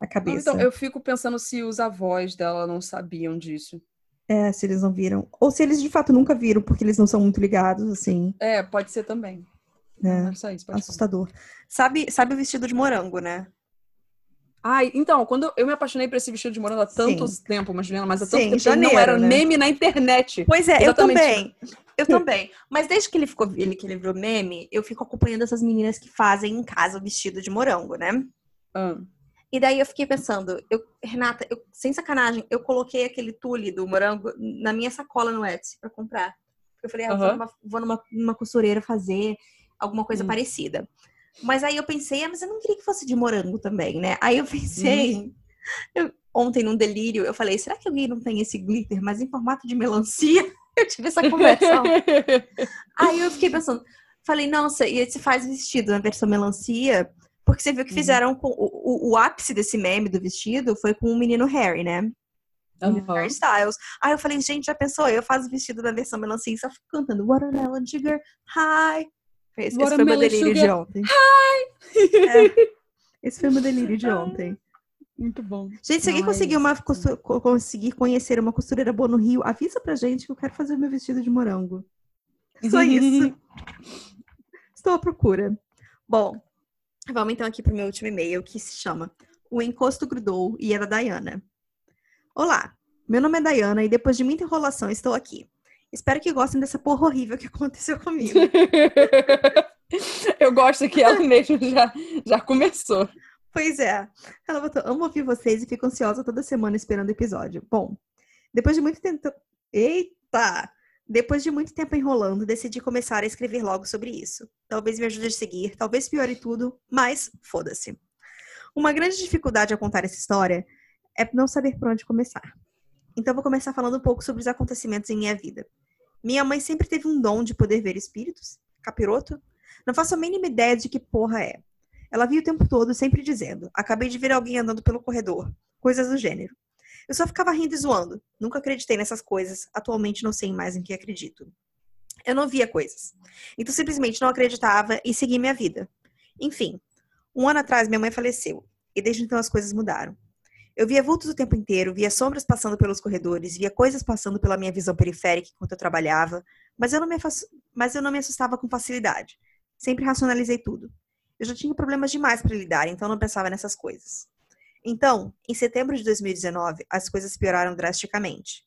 a cabeça. Não, então, eu fico pensando se os avós dela não sabiam disso. É, se eles não viram. Ou se eles de fato nunca viram, porque eles não são muito ligados, assim. É, pode ser também. É, só isso, assustador. Sabe, sabe o vestido de morango, né? Ai, então, quando eu me apaixonei por esse vestido de morango há tanto Sim. tempo, mas há tanto Sim, tempo, janeiro, não era né? meme na internet. Pois é, Exatamente. eu também. Eu também. Mas desde que ele ficou, ele que ele virou meme, eu fico acompanhando essas meninas que fazem em casa o vestido de morango, né? Ah. E daí eu fiquei pensando, eu, Renata, eu, sem sacanagem, eu coloquei aquele tule do morango na minha sacola no Etsy para comprar. Eu falei, ah, uhum. vou, numa, vou numa, numa, costureira fazer alguma coisa uhum. parecida. Mas aí eu pensei, ah, mas eu não queria que fosse de morango também, né? Aí eu pensei, uhum. eu, ontem num delírio, eu falei, será que alguém não tem esse glitter, mas em formato de melancia? Eu tive essa conversa. aí eu fiquei pensando, falei, nossa, e se faz vestido na versão melancia? Porque você viu que uhum. fizeram com o, o, o, ápice desse meme do vestido foi com o menino Harry, né? Uhum. Harry Styles. Aí eu falei, gente, já pensou? Eu faço o vestido da versão melancia e só fico cantando Watermelon Sugar Hi. Esse, esse foi meu delírio sugar. de ontem. Hi! É, esse foi meu delírio de ontem. Muito bom. Gente, se alguém conseguir, uma, conseguir conhecer uma costureira boa no Rio, avisa pra gente que eu quero fazer o meu vestido de morango. Só isso. Estou à procura. Bom, Vamos então aqui para o meu último e-mail, que se chama O Encosto Grudou e é da Dayana. Olá, meu nome é Dayana e depois de muita enrolação estou aqui. Espero que gostem dessa porra horrível que aconteceu comigo. Eu gosto que ela mesmo já, já começou. Pois é. Ela botou, amo ouvir vocês e fico ansiosa toda semana esperando o episódio. Bom, depois de muito tempo... Eita! Depois de muito tempo enrolando, decidi começar a escrever logo sobre isso. Talvez me ajude a seguir, talvez piore tudo, mas foda-se. Uma grande dificuldade a contar essa história é não saber por onde começar. Então vou começar falando um pouco sobre os acontecimentos em minha vida. Minha mãe sempre teve um dom de poder ver espíritos? Capiroto? Não faço a mínima ideia de que porra é. Ela via o tempo todo sempre dizendo: Acabei de ver alguém andando pelo corredor. Coisas do gênero. Eu só ficava rindo e zoando. Nunca acreditei nessas coisas. Atualmente não sei mais em que acredito. Eu não via coisas. Então simplesmente não acreditava e segui minha vida. Enfim, um ano atrás minha mãe faleceu. E desde então as coisas mudaram. Eu via vultos o tempo inteiro, via sombras passando pelos corredores, via coisas passando pela minha visão periférica enquanto eu trabalhava, mas eu não me, mas eu não me assustava com facilidade. Sempre racionalizei tudo. Eu já tinha problemas demais para lidar, então não pensava nessas coisas. Então, em setembro de 2019, as coisas pioraram drasticamente.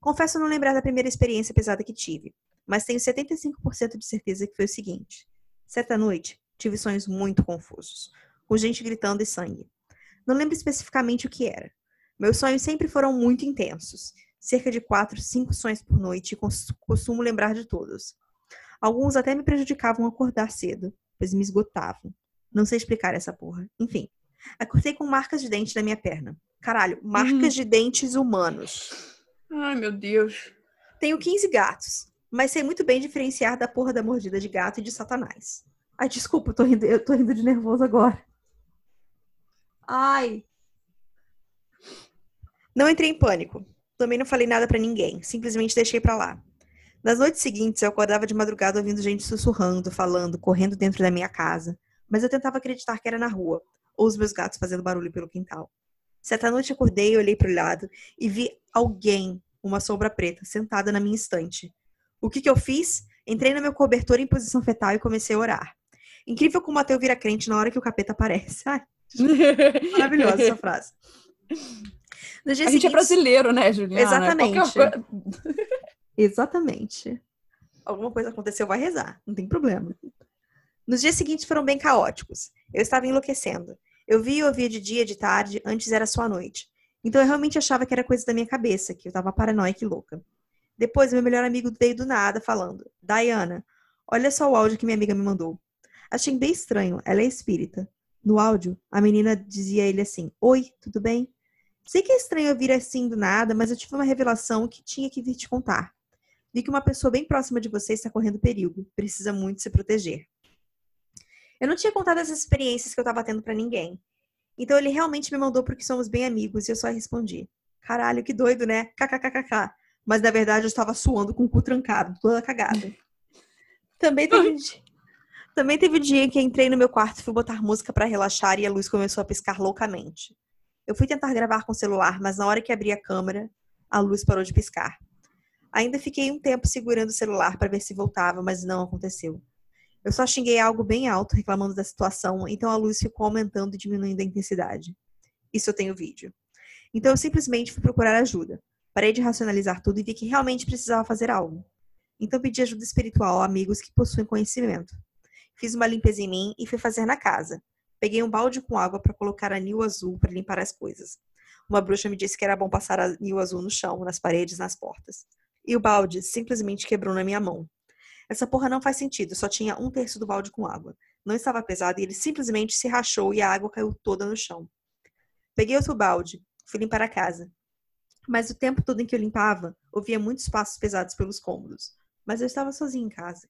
Confesso não lembrar da primeira experiência pesada que tive, mas tenho 75% de certeza que foi o seguinte. Certa noite, tive sonhos muito confusos, com gente gritando e sangue. Não lembro especificamente o que era. Meus sonhos sempre foram muito intensos, cerca de 4, 5 sonhos por noite e costumo lembrar de todos. Alguns até me prejudicavam acordar cedo, pois me esgotavam. Não sei explicar essa porra. Enfim, acordei com marcas de dente na minha perna. Caralho, marcas Uhum. de dentes humanos. Ai, meu Deus. Tenho 15 gatos, mas sei muito bem diferenciar da porra da mordida de gato e de satanás. Ai, desculpa, eu tô rindo, eu tô rindo de nervoso agora. Ai. Não entrei em pânico. Também não falei nada pra ninguém, simplesmente deixei pra lá. Nas noites seguintes, eu acordava de madrugada ouvindo gente sussurrando, falando, correndo dentro da minha casa, mas eu tentava acreditar que era na rua, ou os meus gatos fazendo barulho pelo quintal. Certa noite acordei, olhei pro lado e vi alguém, uma sombra preta, sentada na minha estante. O que, que eu fiz? Entrei no meu cobertor em posição fetal e comecei a orar. Incrível como ateu vira crente na hora que o capeta aparece. Ai, maravilhosa essa frase. A gente é seguinte- brasileiro, né, Juliana? Exatamente. Qualquer Exatamente. Alguma coisa aconteceu, vai rezar, não tem problema. Nos dias seguintes foram bem caóticos. Eu estava enlouquecendo. Eu via e ouvia de dia, de tarde, antes era só à noite. Então eu realmente achava que era coisa da minha cabeça, que eu tava paranoica e louca. Depois, meu melhor amigo veio do nada falando: Diana, olha só o áudio que minha amiga me mandou. Achei bem estranho, ela é espírita. No áudio, a menina dizia a ele assim: Oi, tudo bem? Sei que é estranho ouvir assim do nada, mas eu tive uma revelação que tinha que vir te contar. Vi que uma pessoa bem próxima de você está correndo perigo. Precisa muito se proteger. Eu não tinha contado essas experiências que eu estava tendo pra ninguém. Então ele realmente me mandou porque somos bem amigos e eu só respondi. Caralho, que doido, né? KKKKK. Mas na verdade eu estava suando com o cu trancado, toda cagada. Também teve, um dia- também teve um dia que entrei no meu quarto e fui botar música pra relaxar e a luz começou a piscar loucamente. Eu fui tentar gravar com o celular, mas na hora que abri a câmera, a luz parou de piscar. Ainda fiquei um tempo segurando o celular para ver se voltava, mas não aconteceu. Eu só xinguei algo bem alto, reclamando da situação, então a luz ficou aumentando e diminuindo a intensidade. Isso eu tenho vídeo. Então eu simplesmente fui procurar ajuda. Parei de racionalizar tudo e vi que realmente precisava fazer algo. Então pedi ajuda espiritual a amigos que possuem conhecimento. Fiz uma limpeza em mim e fui fazer na casa. Peguei um balde com água para colocar anil azul para limpar as coisas. Uma bruxa me disse que era bom passar anil azul no chão, nas paredes, nas portas. E o balde simplesmente quebrou na minha mão. Essa porra não faz sentido, só tinha um terço do balde com água. Não estava pesado e ele simplesmente se rachou e a água caiu toda no chão. Peguei outro balde, fui limpar a casa. Mas o tempo todo em que eu limpava, ouvia muitos passos pesados pelos cômodos. Mas eu estava sozinha em casa.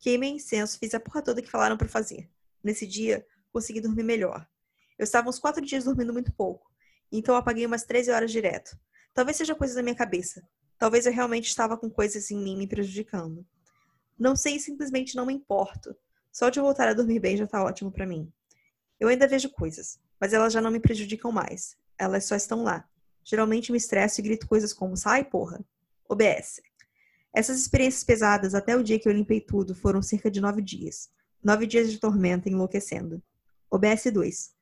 Queimei incenso, fiz a porra toda que falaram para fazer. Nesse dia, consegui dormir melhor. Eu estava uns quatro dias dormindo muito pouco, então apaguei umas 13 horas direto. Talvez seja coisa da minha cabeça. Talvez eu realmente estava com coisas em mim me prejudicando. Não sei e simplesmente não me importo. Só de voltar a dormir bem já tá ótimo pra mim. Eu ainda vejo coisas, mas elas já não me prejudicam mais. Elas só estão lá. Geralmente me estresso e grito coisas como sai, porra. OBS. Essas experiências pesadas até o dia que eu limpei tudo foram cerca de nove dias. Nove dias de tormenta enlouquecendo. OBS 2.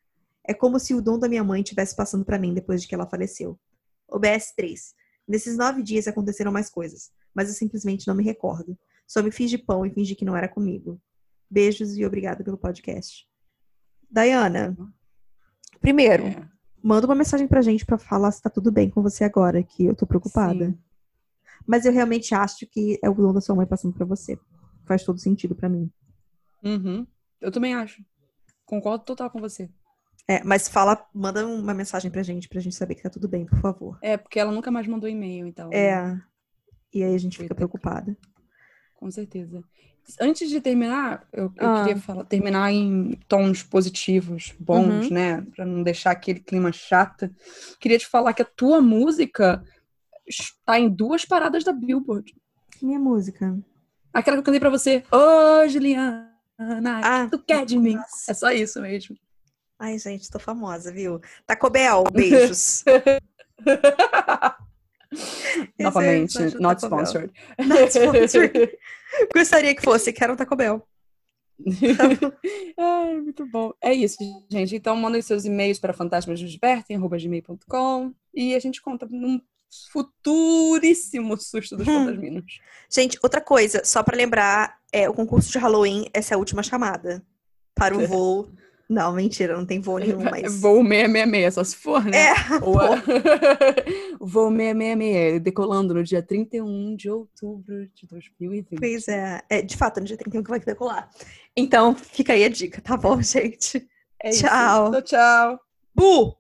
É como se o dom da minha mãe estivesse passando pra mim depois de que ela faleceu. OBS 3. Nesses nove dias aconteceram mais coisas, mas eu simplesmente não me recordo. Só me fiz de pão e fingi que não era comigo. Beijos e obrigada pelo podcast. Dayana, primeiro, É, manda uma mensagem pra gente pra falar se tá tudo bem com você agora, que eu tô preocupada. sim. Mas eu realmente acho que é o dom da sua mãe passando pra você. Faz todo sentido pra mim. Uhum. Eu também acho. Concordo total com você. É, mas fala, manda uma mensagem pra gente, pra gente saber que tá tudo bem, por favor. É, porque ela nunca mais mandou e-mail, então. É. E aí a gente fica preocupada. Com certeza. Antes de terminar, eu, eu Ah. queria falar, terminar em tons positivos, bons, Uhum. né? Pra não deixar aquele clima chato. Queria te falar que a tua música está em duas paradas da Billboard. Minha música. Aquela que eu cantei pra você. Ô, Juliana, Ah, tu quer de mim? nossa. É só isso mesmo. Ai, gente, tô famosa, viu? Taco Bell, beijos. Novamente, é not sponsored. Not sponsored. Gostaria que fosse, quero um Taco Bell. Ai, muito bom. É isso, gente. Então, mandem seus e-mails para fantasmasnosdivertem.com e a gente conta num futuríssimo susto dos Hum. fantasminos. Gente, outra coisa, só pra lembrar, é o concurso de Halloween, essa é a última chamada para o voo Não, mentira, não tem voo nenhum, mas. Voo 666, só se for, né? É, Ou a... Voo 666, decolando no dia 31 de outubro de 2020. pois é. é. De fato, no dia 31 que vai decolar. Então, fica aí a dica, tá bom, gente? É isso. Tchau. Tchau, tchau. Bu!